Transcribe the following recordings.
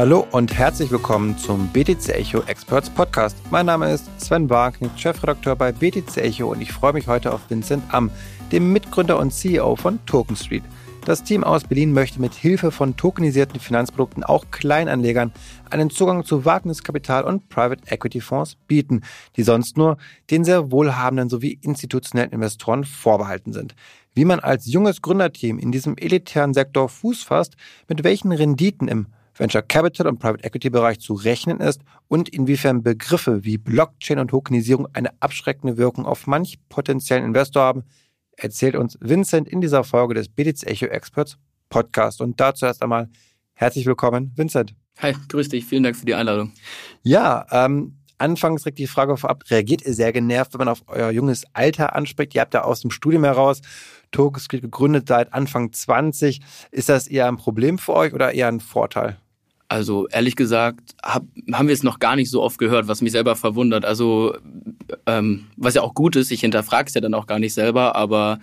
Hallo und herzlich willkommen zum BTC Echo Experts Podcast. Mein Name ist Sven Barknick, Chefredakteur bei BTC Echo und ich freue mich heute auf Vincent Am, dem Mitgründer und CEO von Token Street. Das Team aus Berlin möchte mit Hilfe von tokenisierten Finanzprodukten auch Kleinanlegern einen Zugang zu Wagniskapital und Private Equity Fonds bieten, die sonst nur den sehr wohlhabenden sowie institutionellen Investoren vorbehalten sind. Wie man als junges Gründerteam in diesem elitären Sektor Fuß fasst, mit welchen Renditen im Venture Capital und Private Equity Bereich zu rechnen ist und inwiefern Begriffe wie Blockchain und Tokenisierung eine abschreckende Wirkung auf manch potenziellen Investor haben, erzählt uns Vincent in dieser Folge des BTC Echo Experts Podcast. Und dazu erst einmal herzlich willkommen, Vincent. Hi, grüß dich. Vielen Dank für die Einladung. Ja, ähm, anfangs direkt die Frage vorab, reagiert ihr sehr genervt, wenn man auf euer junges Alter anspricht? Ihr habt ja aus dem Studium heraus Tokenscript gegründet seit Anfang 20. Ist das eher ein Problem für euch oder eher ein Vorteil? Also ehrlich gesagt hab, haben wir es noch gar nicht so oft gehört, was mich selber verwundert. Also ähm, was ja auch gut ist, ich hinterfrage es ja dann auch gar nicht selber, aber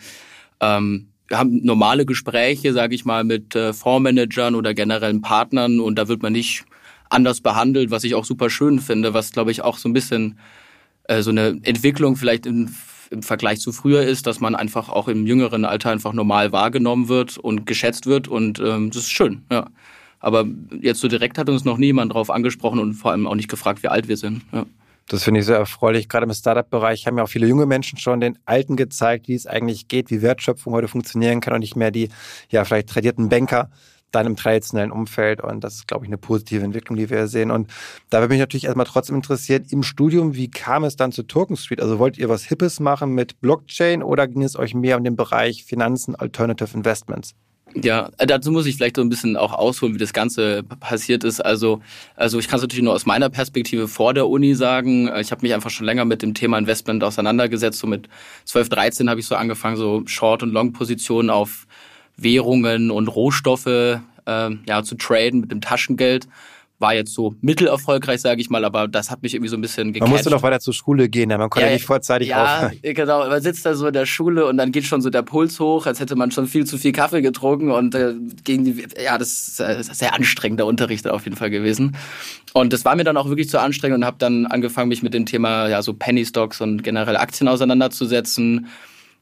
ähm, wir haben normale Gespräche, sage ich mal, mit äh, Fondsmanagern oder generellen Partnern und da wird man nicht anders behandelt, was ich auch super schön finde, was glaube ich auch so ein bisschen äh, so eine Entwicklung vielleicht in, im Vergleich zu früher ist, dass man einfach auch im jüngeren Alter einfach normal wahrgenommen wird und geschätzt wird und ähm, das ist schön, ja. Aber jetzt so direkt hat uns noch niemand drauf angesprochen und vor allem auch nicht gefragt, wie alt wir sind. Ja. Das finde ich sehr erfreulich. Gerade im Startup-Bereich haben ja auch viele junge Menschen schon den Alten gezeigt, wie es eigentlich geht, wie Wertschöpfung heute funktionieren kann und nicht mehr die, ja, vielleicht tradierten Banker dann im traditionellen Umfeld. Und das ist, glaube ich, eine positive Entwicklung, die wir sehen. Und da würde mich natürlich erstmal trotzdem interessiert, im Studium, wie kam es dann zu Token Street? Also wollt ihr was Hippes machen mit Blockchain oder ging es euch mehr um den Bereich Finanzen, Alternative Investments? Ja, äh, dazu muss ich vielleicht so ein bisschen auch ausholen, wie das Ganze passiert ist. Also, also ich kann es natürlich nur aus meiner Perspektive vor der Uni sagen. Ich habe mich einfach schon länger mit dem Thema Investment auseinandergesetzt. So mit 12, 13 habe ich so angefangen, so Short- und Long-Positionen auf Währungen und Rohstoffe äh, ja, zu traden mit dem Taschengeld war jetzt so mittelerfolgreich, sage ich mal, aber das hat mich irgendwie so ein bisschen gecatcht. Man musste doch weiter zur Schule gehen, man konnte ja, ja nicht vorzeitig ja, aufhören. Ja, genau. Man sitzt da so in der Schule und dann geht schon so der Puls hoch, als hätte man schon viel zu viel Kaffee getrunken und äh, gegen die, ja, das ist äh, sehr anstrengender Unterricht auf jeden Fall gewesen. Und das war mir dann auch wirklich zu anstrengend und habe dann angefangen, mich mit dem Thema ja so Penny Stocks und generell Aktien auseinanderzusetzen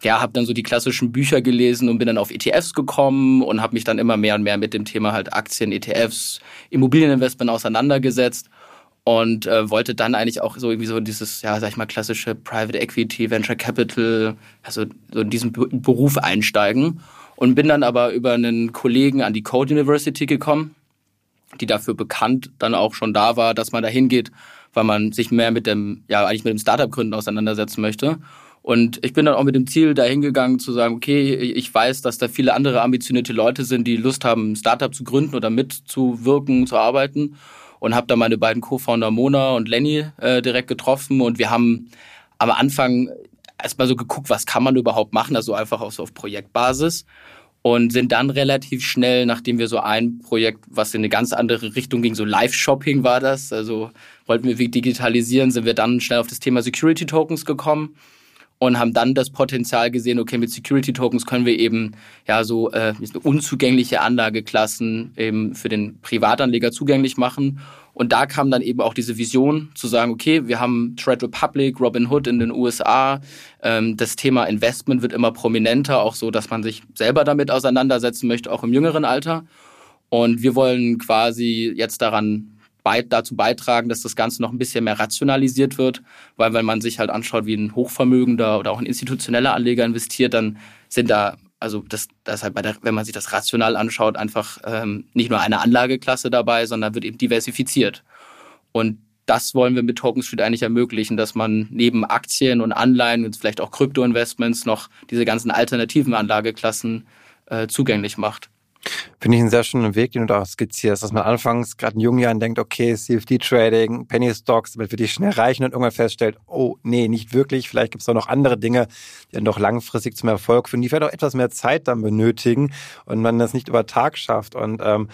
ja, habe dann so die klassischen Bücher gelesen und bin dann auf ETFs gekommen und habe mich dann immer mehr und mehr mit dem Thema halt Aktien, ETFs, Immobilieninvestment auseinandergesetzt und äh, wollte dann eigentlich auch so irgendwie so dieses, ja, sag ich mal, klassische Private Equity, Venture Capital, also so in diesen Beruf einsteigen und bin dann aber über einen Kollegen an die Code University gekommen, die dafür bekannt dann auch schon da war, dass man da hingeht, weil man sich mehr mit dem, ja, eigentlich mit dem Startup-Gründen auseinandersetzen möchte. Und ich bin dann auch mit dem Ziel dahin gegangen zu sagen, okay, ich weiß, dass da viele andere ambitionierte Leute sind, die Lust haben, ein Startup zu gründen oder mitzuwirken, zu arbeiten. Und habe da meine beiden Co-Founder Mona und Lenny äh, direkt getroffen. Und wir haben am Anfang erstmal so geguckt, was kann man überhaupt machen, also einfach auch so auf Projektbasis. Und sind dann relativ schnell, nachdem wir so ein Projekt, was in eine ganz andere Richtung ging, so Live-Shopping war das, also wollten wir digitalisieren, sind wir dann schnell auf das Thema Security Tokens gekommen und haben dann das Potenzial gesehen, okay, mit Security Tokens können wir eben ja so äh, unzugängliche Anlageklassen eben für den Privatanleger zugänglich machen. Und da kam dann eben auch diese Vision zu sagen, okay, wir haben Trade Republic, Robinhood in den USA. Ähm, das Thema Investment wird immer prominenter, auch so, dass man sich selber damit auseinandersetzen möchte, auch im jüngeren Alter. Und wir wollen quasi jetzt daran dazu beitragen, dass das Ganze noch ein bisschen mehr rationalisiert wird, weil wenn man sich halt anschaut, wie ein hochvermögender oder auch ein institutioneller Anleger investiert, dann sind da also das, das halt bei der, wenn man sich das rational anschaut, einfach ähm, nicht nur eine Anlageklasse dabei, sondern wird eben diversifiziert. Und das wollen wir mit Token Street eigentlich ermöglichen, dass man neben Aktien und Anleihen und vielleicht auch Krypto-Investments noch diese ganzen alternativen Anlageklassen äh, zugänglich macht. Finde ich einen sehr schönen Weg, den du da skizzierst, dass man anfangs gerade in jungen Jahren denkt, okay, CFD-Trading, Penny Stocks, damit wir die schnell reichen und irgendwann feststellt, oh nee, nicht wirklich, vielleicht gibt es auch noch andere Dinge, die dann doch langfristig zum Erfolg führen, die vielleicht auch etwas mehr Zeit dann benötigen und man das nicht über Tag schafft. Und ähm,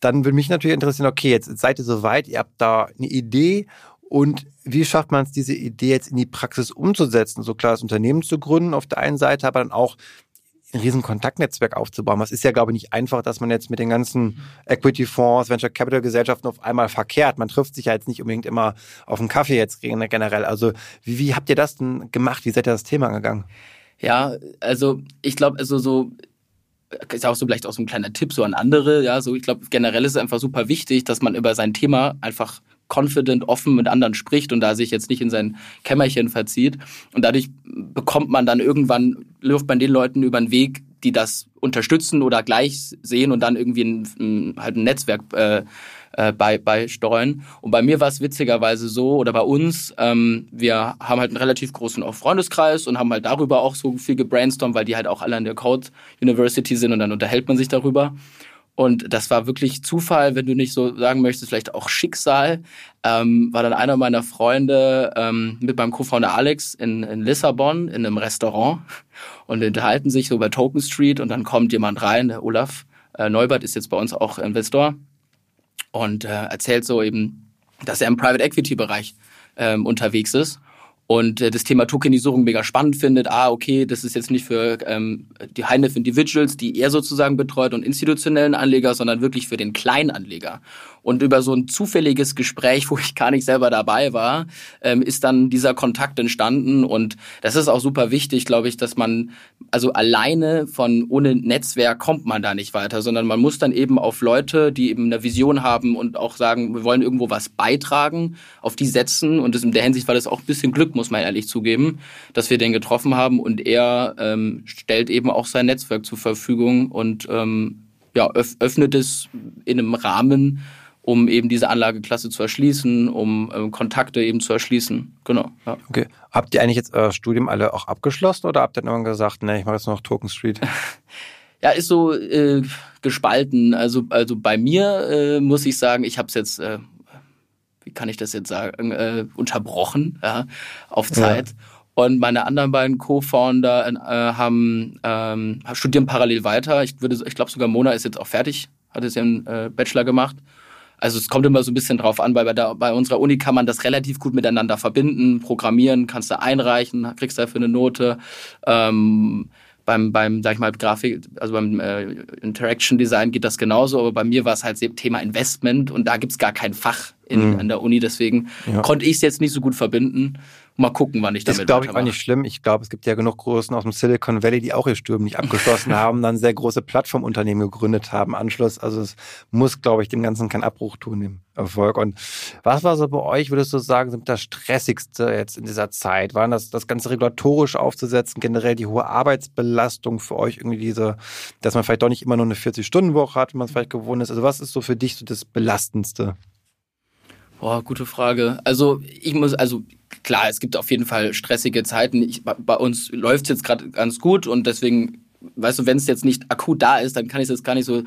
dann würde mich natürlich interessieren, okay, jetzt seid ihr soweit, ihr habt da eine Idee und wie schafft man es, diese Idee jetzt in die Praxis umzusetzen? So klar, das Unternehmen zu gründen auf der einen Seite, aber dann auch ein riesen Kontaktnetzwerk aufzubauen. Das ist ja, glaube ich, nicht einfach, dass man jetzt mit den ganzen Equity-Fonds, Venture Capital-Gesellschaften auf einmal verkehrt. Man trifft sich ja jetzt nicht unbedingt immer auf einen Kaffee jetzt generell. Also wie, wie habt ihr das denn gemacht? Wie seid ihr das Thema angegangen? Ja, also ich glaube, also so ist auch so vielleicht auch so ein kleiner Tipp so an andere. Ja, so ich glaube generell ist es einfach super wichtig, dass man über sein Thema einfach confident, offen mit anderen spricht und da sich jetzt nicht in sein Kämmerchen verzieht. Und dadurch bekommt man dann irgendwann, läuft man den Leuten über den Weg, die das unterstützen oder gleich sehen und dann irgendwie ein, ein halt ein Netzwerk äh, äh, bei, beisteuern. Und bei mir war es witzigerweise so, oder bei uns, ähm, wir haben halt einen relativ großen auch Freundeskreis und haben halt darüber auch so viel gebrainstormt, weil die halt auch alle an der Code University sind und dann unterhält man sich darüber. Und das war wirklich Zufall, wenn du nicht so sagen möchtest, vielleicht auch Schicksal. Ähm, war dann einer meiner Freunde ähm, mit meinem Co-Founder Alex in, in Lissabon in einem Restaurant und unterhalten sich so bei Token Street und dann kommt jemand rein, der Olaf äh, Neubert ist jetzt bei uns auch Investor und äh, erzählt so eben, dass er im Private Equity Bereich ähm, unterwegs ist und äh, das Thema Tokenisierung mega spannend findet. Ah, okay, das ist jetzt nicht für ähm, die High-Net Individuals, die er sozusagen betreut und institutionellen Anleger, sondern wirklich für den Kleinanleger. Und über so ein zufälliges Gespräch, wo ich gar nicht selber dabei war, ähm, ist dann dieser Kontakt entstanden. Und das ist auch super wichtig, glaube ich, dass man, also alleine von ohne Netzwerk kommt man da nicht weiter, sondern man muss dann eben auf Leute, die eben eine Vision haben und auch sagen, wir wollen irgendwo was beitragen, auf die setzen. Und das in der Hinsicht war das auch ein bisschen Glück muss man ehrlich zugeben, dass wir den getroffen haben und er ähm, stellt eben auch sein Netzwerk zur Verfügung und ähm, ja, öff öffnet es in einem Rahmen, um eben diese Anlageklasse zu erschließen, um ähm, Kontakte eben zu erschließen. Genau. Ja. Okay. Habt ihr eigentlich jetzt euer Studium alle auch abgeschlossen oder habt ihr dann gesagt, ne, ich mache jetzt noch Token Street? ja, ist so äh, gespalten. Also, also bei mir äh, muss ich sagen, ich habe es jetzt äh, wie kann ich das jetzt sagen, äh, unterbrochen ja, auf Zeit. Ja. Und meine anderen beiden Co-Founder äh, haben ähm, studieren parallel weiter. Ich würde, ich glaube sogar Mona ist jetzt auch fertig, hat jetzt ihren äh, Bachelor gemacht. Also es kommt immer so ein bisschen drauf an, weil bei, der, bei unserer Uni kann man das relativ gut miteinander verbinden, programmieren, kannst du einreichen, kriegst dafür eine Note. Ähm, beim, beim, sag ich mal, Grafik, also beim äh, Interaction Design geht das genauso, aber bei mir war es halt Thema Investment und da gibt's gar kein Fach in, mhm. an der Uni, deswegen ja. konnte ich es jetzt nicht so gut verbinden. Mal gucken, wann ich damit Das glaube ich auch nicht schlimm. Ich glaube, es gibt ja genug Großen aus dem Silicon Valley, die auch ihr Studium nicht abgeschlossen haben, dann sehr große Plattformunternehmen gegründet haben, Anschluss. Also es muss, glaube ich, dem Ganzen keinen Abbruch tun, dem Erfolg. Und was war so bei euch, würdest du sagen, das Stressigste jetzt in dieser Zeit? Waren das, das Ganze regulatorisch aufzusetzen, generell die hohe Arbeitsbelastung für euch irgendwie diese, dass man vielleicht doch nicht immer nur eine 40-Stunden-Woche hat, wie man es vielleicht gewohnt ist? Also was ist so für dich so das Belastendste? Boah, gute Frage. Also ich muss, also klar, es gibt auf jeden Fall stressige Zeiten. Ich, bei uns läuft es jetzt gerade ganz gut und deswegen, weißt du, wenn es jetzt nicht akut da ist, dann kann ich es jetzt gar nicht so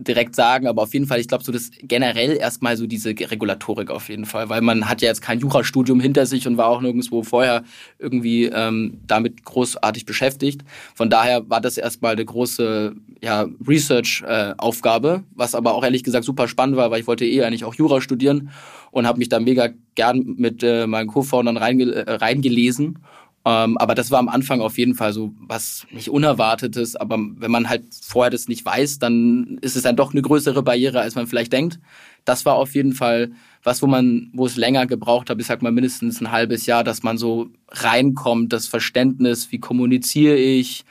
direkt sagen, aber auf jeden Fall, ich glaube so, das generell erstmal so diese Regulatorik auf jeden Fall, weil man hat ja jetzt kein Jurastudium hinter sich und war auch nirgendwo vorher irgendwie ähm, damit großartig beschäftigt. Von daher war das erstmal eine große ja, Research-Aufgabe, äh, was aber auch ehrlich gesagt super spannend war, weil ich wollte eh eigentlich auch Jura studieren und habe mich da mega gern mit äh, meinen Co-Foundern reinge äh, reingelesen ähm, aber das war am Anfang auf jeden Fall so was nicht Unerwartetes. Aber wenn man halt vorher das nicht weiß, dann ist es dann doch eine größere Barriere, als man vielleicht denkt. Das war auf jeden Fall was, wo man, wo es länger gebraucht hat, ich sag mal mindestens ein halbes Jahr, dass man so reinkommt, das Verständnis, wie kommuniziere ich,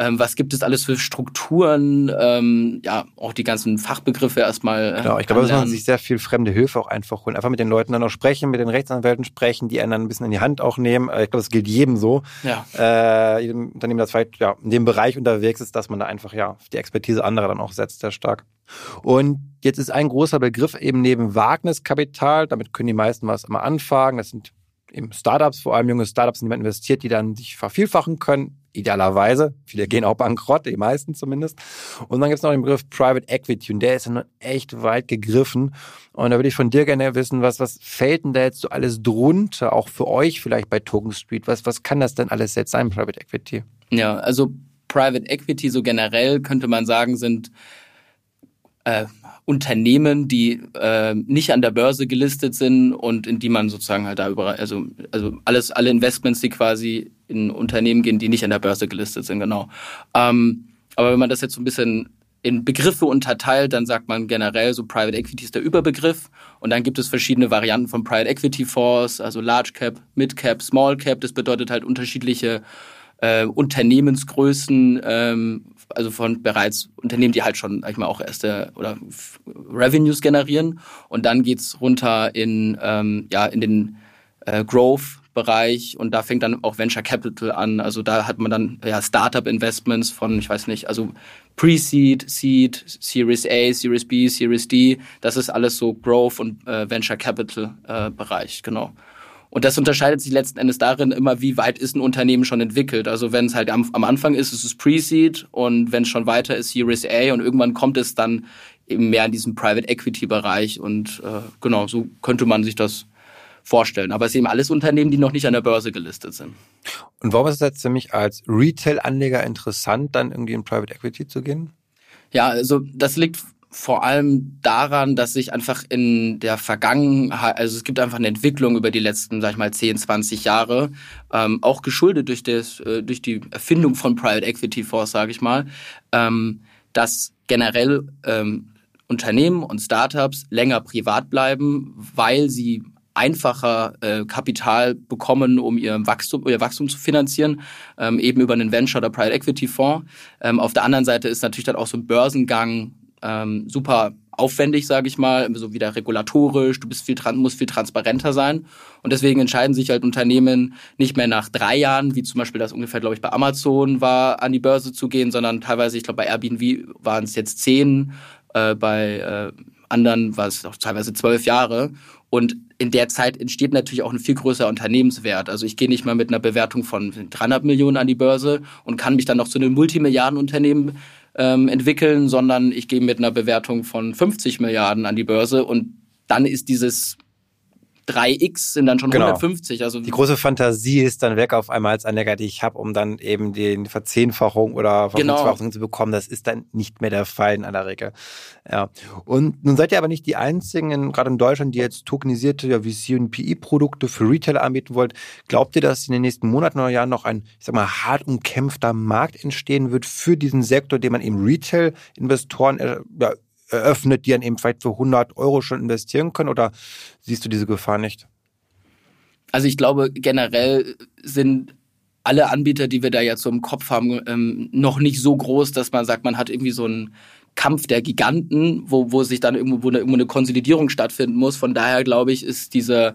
ähm, was gibt es alles für Strukturen, ähm, ja, auch die ganzen Fachbegriffe erstmal. Äh, genau, ich glaube, da muss man sich sehr viel fremde Hilfe auch einfach holen. Einfach mit den Leuten dann auch sprechen, mit den Rechtsanwälten sprechen, die einen dann ein bisschen in die Hand auch nehmen. Äh, ich glaube, das gilt jedem so. Ja. Äh, jedem Unternehmen, das vielleicht ja, in dem Bereich unterwegs ist, dass man da einfach ja die Expertise anderer dann auch setzt, sehr stark. Und jetzt ist ein großer Begriff eben neben Wagniskapital, damit können die meisten was immer anfangen. Das sind eben Startups, vor allem junge Startups, in die man investiert, die dann sich vervielfachen können, idealerweise. Viele gehen auch bankrott, die meisten zumindest. Und dann gibt es noch den Begriff Private Equity und der ist dann echt weit gegriffen. Und da würde ich von dir gerne wissen, was, was fällt denn da jetzt so alles drunter, auch für euch vielleicht bei Token Street? Was, was kann das denn alles jetzt sein, Private Equity? Ja, also Private Equity so generell könnte man sagen, sind äh, Unternehmen, die äh, nicht an der Börse gelistet sind und in die man sozusagen halt da überall, also, also alles, alle Investments, die quasi in Unternehmen gehen, die nicht an der Börse gelistet sind, genau. Ähm, aber wenn man das jetzt so ein bisschen in Begriffe unterteilt, dann sagt man generell so Private Equity ist der Überbegriff und dann gibt es verschiedene Varianten von Private Equity Fonds, also Large Cap, Mid Cap, Small Cap. Das bedeutet halt unterschiedliche äh, Unternehmensgrößen, ähm, also von bereits Unternehmen, die halt schon, sag ich mal, auch erste oder Revenues generieren und dann geht's runter in ähm, ja in den äh, Growth Bereich und da fängt dann auch Venture Capital an. Also da hat man dann ja Startup Investments von, ich weiß nicht, also Pre-Seed, Seed, Series A, Series B, Series D. Das ist alles so Growth und äh, Venture Capital äh, genau. Und das unterscheidet sich letzten Endes darin immer, wie weit ist ein Unternehmen schon entwickelt. Also wenn es halt am, am Anfang ist, ist es Pre-Seed und wenn es schon weiter ist, Series A und irgendwann kommt es dann eben mehr in diesen Private Equity Bereich und äh, genau, so könnte man sich das vorstellen. Aber es sind eben alles Unternehmen, die noch nicht an der Börse gelistet sind. Und warum ist es jetzt für mich als Retail-Anleger interessant, dann irgendwie in Private Equity zu gehen? Ja, also das liegt vor allem daran, dass sich einfach in der Vergangenheit, also es gibt einfach eine Entwicklung über die letzten, sag ich mal, 10, 20 Jahre, ähm, auch geschuldet durch, das, äh, durch die Erfindung von Private Equity Fonds, sage ich mal, ähm, dass generell ähm, Unternehmen und Startups länger privat bleiben, weil sie einfacher äh, Kapital bekommen, um ihr Wachstum, ihr Wachstum zu finanzieren, ähm, eben über einen Venture- oder Private Equity Fonds. Ähm, auf der anderen Seite ist natürlich dann auch so ein Börsengang ähm, super aufwendig, sage ich mal, so wieder regulatorisch, du bist viel musst viel transparenter sein. Und deswegen entscheiden sich halt Unternehmen nicht mehr nach drei Jahren, wie zum Beispiel das ungefähr, glaube ich, bei Amazon war, an die Börse zu gehen, sondern teilweise, ich glaube, bei Airbnb waren es jetzt zehn, äh, bei äh, anderen war es auch teilweise zwölf Jahre. Und in der Zeit entsteht natürlich auch ein viel größerer Unternehmenswert. Also ich gehe nicht mal mit einer Bewertung von 300 Millionen an die Börse und kann mich dann noch zu einem Multimilliardenunternehmen ähm, entwickeln, sondern ich gehe mit einer Bewertung von 50 Milliarden an die Börse und dann ist dieses 3x sind dann schon genau. 150. Also die große Fantasie ist dann weg auf einmal als Anleger, die ich habe, um dann eben die Verzehnfachung oder Verfünffachung genau. zu bekommen. Das ist dann nicht mehr der Fall in aller Regel. Ja. Und nun seid ihr aber nicht die einzigen, in, gerade in Deutschland, die jetzt tokenisierte ja, VC und PI-Produkte für Retailer anbieten wollt. Glaubt ihr, dass in den nächsten Monaten oder Jahren noch ein, ich sag mal, hart umkämpfter Markt entstehen wird für diesen Sektor, den man eben Retail-Investoren äh, ja, eröffnet, die dann eben vielleicht für 100 Euro schon investieren können? Oder siehst du diese Gefahr nicht? Also ich glaube, generell sind alle Anbieter, die wir da jetzt so im Kopf haben, ähm, noch nicht so groß, dass man sagt, man hat irgendwie so einen Kampf der Giganten, wo, wo sich dann irgendwo, wo irgendwo eine Konsolidierung stattfinden muss. Von daher glaube ich, ist diese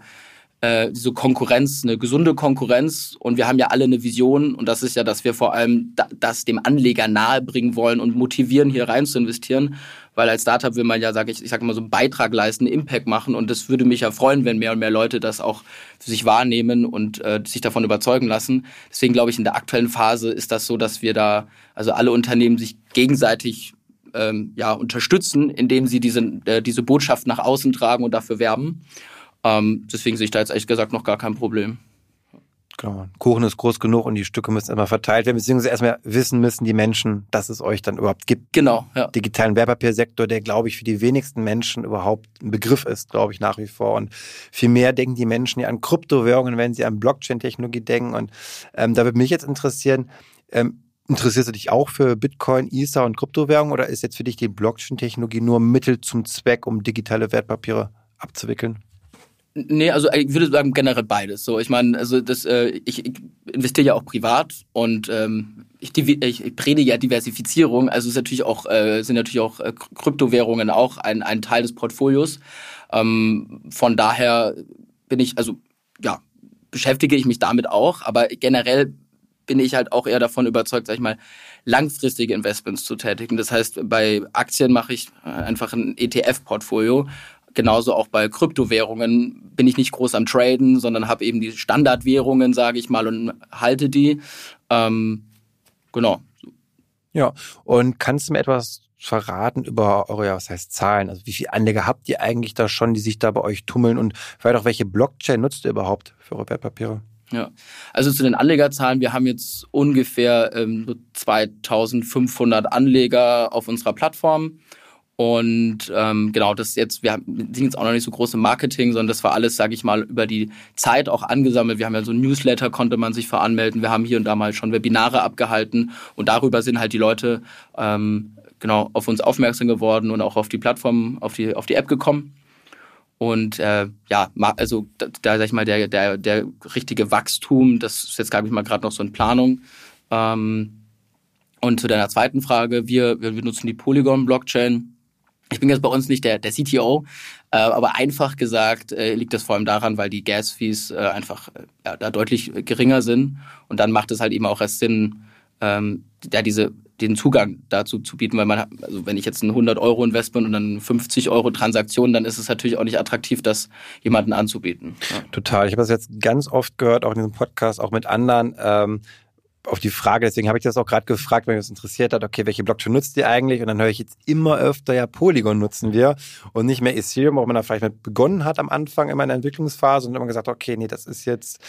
äh, diese Konkurrenz, eine gesunde Konkurrenz. Und wir haben ja alle eine Vision und das ist ja, dass wir vor allem da, das dem Anleger nahebringen wollen und motivieren, hier rein zu investieren. Weil als Startup will man ja, sage ich, ich sage immer so einen Beitrag leisten, Impact machen und das würde mich ja freuen, wenn mehr und mehr Leute das auch für sich wahrnehmen und äh, sich davon überzeugen lassen. Deswegen glaube ich, in der aktuellen Phase ist das so, dass wir da, also alle Unternehmen sich gegenseitig ähm, ja, unterstützen, indem sie diese, äh, diese Botschaft nach außen tragen und dafür werben. Ähm, deswegen sehe ich da jetzt ehrlich gesagt noch gar kein Problem. Genau. Kuchen ist groß genug und die Stücke müssen immer verteilt werden, beziehungsweise erstmal wissen müssen die Menschen, dass es euch dann überhaupt gibt. Genau, ja. Digitalen Wertpapiersektor, der, glaube ich, für die wenigsten Menschen überhaupt ein Begriff ist, glaube ich, nach wie vor. Und viel mehr denken die Menschen ja an Kryptowährungen, wenn sie an Blockchain-Technologie denken. Und ähm, da würde mich jetzt interessieren, ähm, Interessierst du dich auch für Bitcoin, Ether und Kryptowährungen oder ist jetzt für dich die Blockchain-Technologie nur Mittel zum Zweck, um digitale Wertpapiere abzuwickeln? Nee, also ich würde sagen generell beides. So, ich meine, also das, äh, ich, ich investiere ja auch privat und ähm, ich, ich predige ja Diversifizierung. Also ist natürlich auch äh, sind natürlich auch äh, Kryptowährungen auch ein, ein Teil des Portfolios. Ähm, von daher bin ich also ja beschäftige ich mich damit auch, aber generell bin ich halt auch eher davon überzeugt, sag ich mal, langfristige Investments zu tätigen. Das heißt, bei Aktien mache ich äh, einfach ein ETF-Portfolio Genauso auch bei Kryptowährungen bin ich nicht groß am Traden, sondern habe eben die Standardwährungen, sage ich mal, und halte die. Ähm, genau. Ja, und kannst du mir etwas verraten über eure, was heißt Zahlen? Also wie viele Anleger habt ihr eigentlich da schon, die sich da bei euch tummeln und vielleicht auch welche Blockchain nutzt ihr überhaupt für eure Wertpapiere? Ja, also zu den Anlegerzahlen, wir haben jetzt ungefähr ähm, 2500 Anleger auf unserer Plattform Und ähm, genau, das jetzt, wir sind jetzt auch noch nicht so groß im Marketing, sondern das war alles, sage ich mal, über die Zeit auch angesammelt. Wir haben ja so ein Newsletter, konnte man sich veranmelden. Wir haben hier und da mal schon Webinare abgehalten und darüber sind halt die Leute ähm, genau auf uns aufmerksam geworden und auch auf die Plattform, auf die, auf die App gekommen. Und äh, ja, also da, da sag ich mal, der, der, der richtige Wachstum, das ist jetzt, glaube ich mal, gerade noch so in Planung. Ähm, und zu deiner zweiten Frage, wir, wir nutzen die Polygon-Blockchain ich bin jetzt bei uns nicht der, der CTO, äh, aber einfach gesagt äh, liegt das vor allem daran, weil die Gas-Fees äh, einfach äh, ja, da deutlich geringer sind. Und dann macht es halt eben auch erst Sinn, ähm, ja, diese, den Zugang dazu zu bieten, weil man, also wenn ich jetzt ein 100 Euro Investment und dann 50 Euro Transaktion, dann ist es natürlich auch nicht attraktiv, das jemanden anzubieten. Ja. Total. Ich habe das jetzt ganz oft gehört, auch in diesem Podcast, auch mit anderen. Ähm, auf die Frage, deswegen habe ich das auch gerade gefragt, wenn mich das interessiert hat, okay, welche Blockchain nutzt ihr eigentlich? Und dann höre ich jetzt immer öfter, ja, Polygon nutzen wir und nicht mehr Ethereum, wo man da vielleicht mit begonnen hat am Anfang in meiner Entwicklungsphase und immer gesagt, okay, nee, das ist jetzt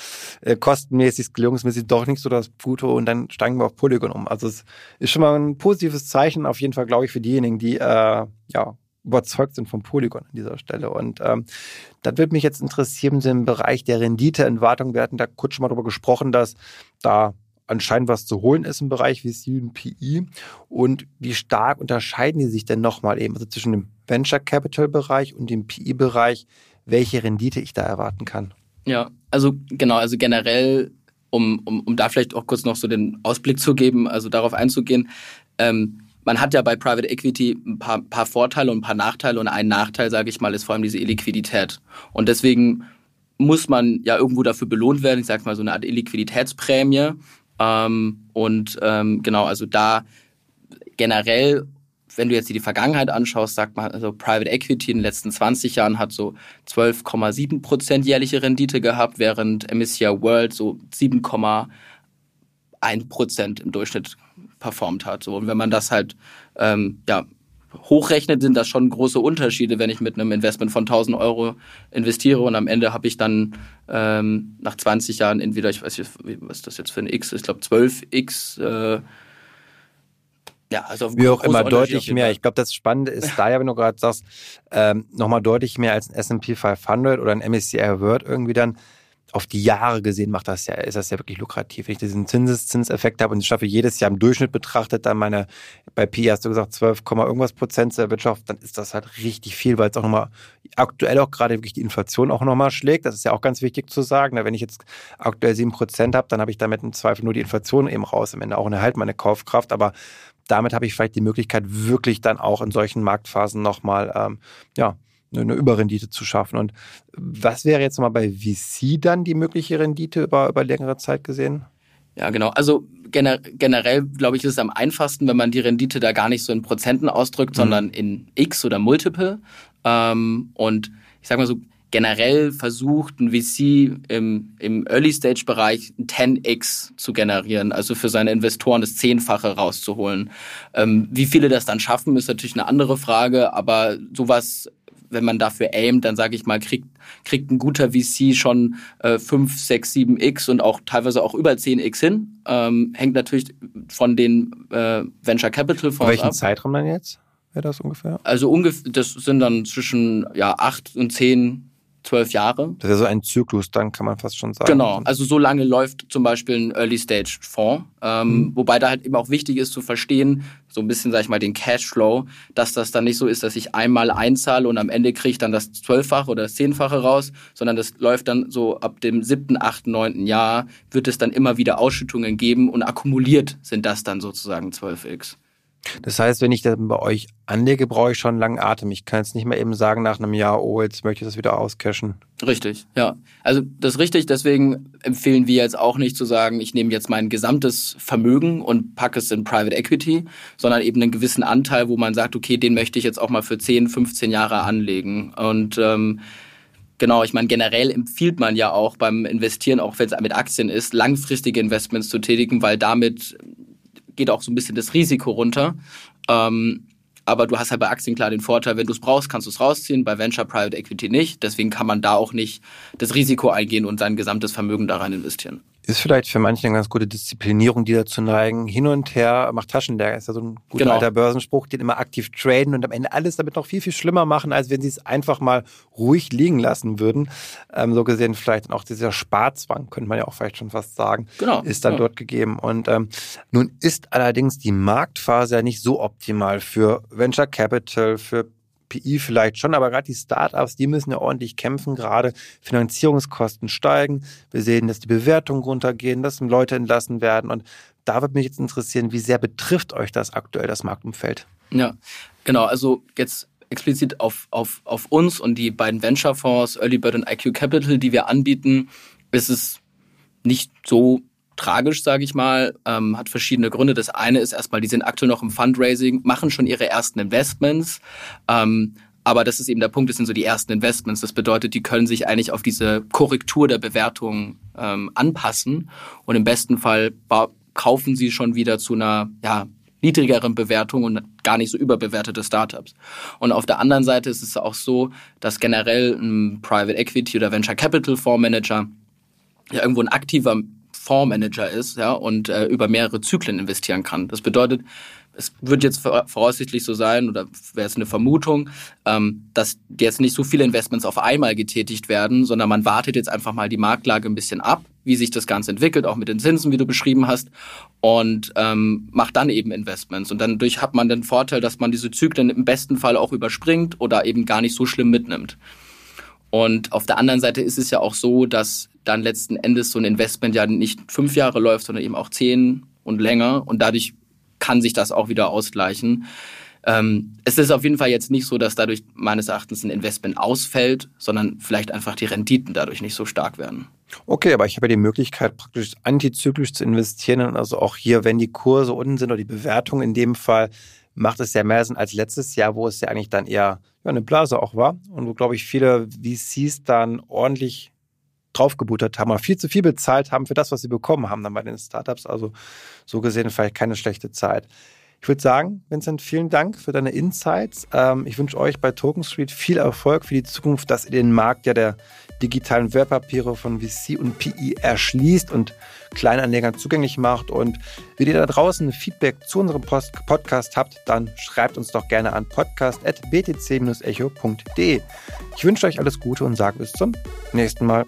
äh, kostenmäßig, skalierungsmäßig doch nicht so das Gute und dann steigen wir auf Polygon um. Also es ist schon mal ein positives Zeichen, auf jeden Fall, glaube ich, für diejenigen, die äh, ja überzeugt sind vom Polygon an dieser Stelle. Und ähm, das würde mich jetzt interessieren im Bereich der Renditeentwartung. Wir hatten da kurz schon mal darüber gesprochen, dass da anscheinend was zu holen ist im Bereich VC und PI. Und wie stark unterscheiden die sich denn nochmal eben also zwischen dem Venture Capital Bereich und dem PI Bereich, welche Rendite ich da erwarten kann? Ja, also genau, also generell, um, um, um da vielleicht auch kurz noch so den Ausblick zu geben, also darauf einzugehen, ähm, man hat ja bei Private Equity ein paar, paar Vorteile und ein paar Nachteile und ein Nachteil, sage ich mal, ist vor allem diese Illiquidität. Und deswegen muss man ja irgendwo dafür belohnt werden, ich sage mal so eine Art Illiquiditätsprämie, ähm, und ähm, genau, also da generell, wenn du jetzt die Vergangenheit anschaust, sagt man, also Private Equity in den letzten 20 Jahren hat so 12,7 Prozent jährliche Rendite gehabt, während MSCI World so 7,1 Prozent im Durchschnitt performt hat. So, und wenn man das halt ähm, ja, hochrechnet, sind das schon große Unterschiede, wenn ich mit einem Investment von 1000 Euro investiere und am Ende habe ich dann ähm, nach 20 Jahren entweder, ich weiß nicht, was ist das jetzt für ein X, ich glaube 12X, äh, ja, also wie auch immer deutlich mehr. Ich glaube, das Spannende ist da ja, wenn du gerade sagst, ähm, nochmal deutlich mehr als ein S&P 500 oder ein MSCI World irgendwie dann auf die Jahre gesehen macht das ja, ist das ja wirklich lukrativ. Wenn ich diesen Zinseszinseffekt habe und ich schaffe jedes Jahr im Durchschnitt betrachtet, dann meine, bei PI hast du gesagt 12, irgendwas Prozent zur Wirtschaft, dann ist das halt richtig viel, weil es auch nochmal aktuell auch gerade wirklich die Inflation auch nochmal schlägt. Das ist ja auch ganz wichtig zu sagen. Wenn ich jetzt aktuell sieben Prozent habe, dann habe ich damit im Zweifel nur die Inflation eben raus, am Ende auch eine halt meine Kaufkraft, aber damit habe ich vielleicht die Möglichkeit, wirklich dann auch in solchen Marktphasen nochmal, ähm, ja, eine Überrendite zu schaffen. Und was wäre jetzt mal bei VC dann die mögliche Rendite über, über längere Zeit gesehen? Ja, genau. Also gener generell, glaube ich, ist es am einfachsten, wenn man die Rendite da gar nicht so in Prozenten ausdrückt, mhm. sondern in X oder Multiple. Ähm, und ich sage mal so, generell versucht ein VC im, im Early-Stage-Bereich 10x zu generieren, also für seine Investoren das Zehnfache rauszuholen. Ähm, wie viele das dann schaffen, ist natürlich eine andere Frage, aber sowas wenn man dafür aimt, dann sage ich mal, kriegt, kriegt ein guter VC schon äh, 5, 6, 7 X und auch teilweise auch über 10 X hin. Ähm, hängt natürlich von den äh, Venture Capital Fonds Welchen ab. Zeitraum dann jetzt? Wäre das ungefähr? Also ungefähr, das sind dann zwischen ja, 8 und 10 zwölf Jahre. Das ist ja so ein Zyklus, dann kann man fast schon sagen. Genau, also so lange läuft zum Beispiel ein Early-Stage-Fonds. Ähm, mhm. Wobei da halt eben auch wichtig ist zu verstehen, so ein bisschen, sag ich mal, den Cashflow, dass das dann nicht so ist, dass ich einmal einzahle und am Ende kriege ich dann das Zwölffache oder das Zehnfache raus, sondern das läuft dann so ab dem siebten, achten, neunten Jahr, wird es dann immer wieder Ausschüttungen geben und akkumuliert sind das dann sozusagen 12x. Das heißt, wenn ich dann bei euch anlege, brauche ich schon einen langen Atem. Ich kann jetzt nicht mehr eben sagen nach einem Jahr, oh, jetzt möchte ich das wieder auscashen. Richtig, ja. Also das ist richtig, deswegen empfehlen wir jetzt auch nicht zu sagen, ich nehme jetzt mein gesamtes Vermögen und packe es in Private Equity, sondern eben einen gewissen Anteil, wo man sagt, okay, den möchte ich jetzt auch mal für 10, 15 Jahre anlegen. Und ähm, Genau, ich meine, generell empfiehlt man ja auch beim Investieren, auch wenn es mit Aktien ist, langfristige Investments zu tätigen, weil damit geht auch so ein bisschen das Risiko runter. Ähm, aber du hast halt bei Aktien klar den Vorteil, wenn du es brauchst, kannst du es rausziehen, bei Venture Private Equity nicht. Deswegen kann man da auch nicht das Risiko eingehen und sein gesamtes Vermögen da rein investieren. Ist vielleicht für manche eine ganz gute Disziplinierung, die dazu neigen. Hin und her macht Taschenleer, ist ja so ein guter genau. alter Börsenspruch, den immer aktiv traden und am Ende alles damit noch viel, viel schlimmer machen, als wenn sie es einfach mal ruhig liegen lassen würden. Ähm, so gesehen vielleicht auch dieser Sparzwang, könnte man ja auch vielleicht schon fast sagen, genau. ist dann ja. dort gegeben. Und ähm, nun ist allerdings die Marktphase ja nicht so optimal für Venture Capital, für PI vielleicht schon, aber gerade die Startups, die müssen ja ordentlich kämpfen, gerade Finanzierungskosten steigen. Wir sehen, dass die Bewertungen runtergehen, dass Leute entlassen werden. Und da würde mich jetzt interessieren, wie sehr betrifft euch das aktuell, das Marktumfeld? Ja, genau. Also jetzt explizit auf, auf, auf uns und die beiden Venture-Fonds, Early Bird und IQ Capital, die wir anbieten, ist es nicht so tragisch, sage ich mal, ähm, hat verschiedene Gründe. Das eine ist erstmal, die sind aktuell noch im Fundraising, machen schon ihre ersten Investments. Ähm, aber das ist eben der Punkt, das sind so die ersten Investments. Das bedeutet, die können sich eigentlich auf diese Korrektur der Bewertung ähm, anpassen. Und im besten Fall kaufen sie schon wieder zu einer ja, niedrigeren Bewertung und gar nicht so überbewertete Startups. Und auf der anderen Seite ist es auch so, dass generell ein Private Equity oder Venture Capital Fondsmanager ja irgendwo ein aktiver Fondsmanager ist ja, und äh, über mehrere Zyklen investieren kann. Das bedeutet, es wird jetzt voraussichtlich so sein, oder wäre es eine Vermutung, ähm, dass jetzt nicht so viele Investments auf einmal getätigt werden, sondern man wartet jetzt einfach mal die Marktlage ein bisschen ab, wie sich das Ganze entwickelt, auch mit den Zinsen, wie du beschrieben hast, und ähm, macht dann eben Investments. Und dadurch hat man den Vorteil, dass man diese Zyklen im besten Fall auch überspringt oder eben gar nicht so schlimm mitnimmt. Und auf der anderen Seite ist es ja auch so, dass dann letzten Endes so ein Investment ja nicht fünf Jahre läuft, sondern eben auch zehn und länger. Und dadurch kann sich das auch wieder ausgleichen. Ähm, es ist auf jeden Fall jetzt nicht so, dass dadurch meines Erachtens ein Investment ausfällt, sondern vielleicht einfach die Renditen dadurch nicht so stark werden. Okay, aber ich habe ja die Möglichkeit, praktisch antizyklisch zu investieren. Also auch hier, wenn die Kurse unten sind oder die Bewertung in dem Fall, macht es ja mehr Sinn als letztes Jahr, wo es ja eigentlich dann eher ja, eine Blase auch war und wo, glaube ich, viele VCs dann ordentlich draufgebuttert haben oder viel zu viel bezahlt haben für das, was sie bekommen haben dann bei den Startups. Also so gesehen vielleicht keine schlechte Zeit. Ich würde sagen, Vincent, vielen Dank für deine Insights. Ähm, ich wünsche euch bei Token Street viel Erfolg für die Zukunft, dass ihr den Markt ja der digitalen Wertpapiere von VC und PI erschließt und Kleinanlegern zugänglich macht. Und wenn ihr da draußen Feedback zu unserem Podcast habt, dann schreibt uns doch gerne an podcast.btc-echo.de. Ich wünsche euch alles Gute und sage bis zum nächsten Mal.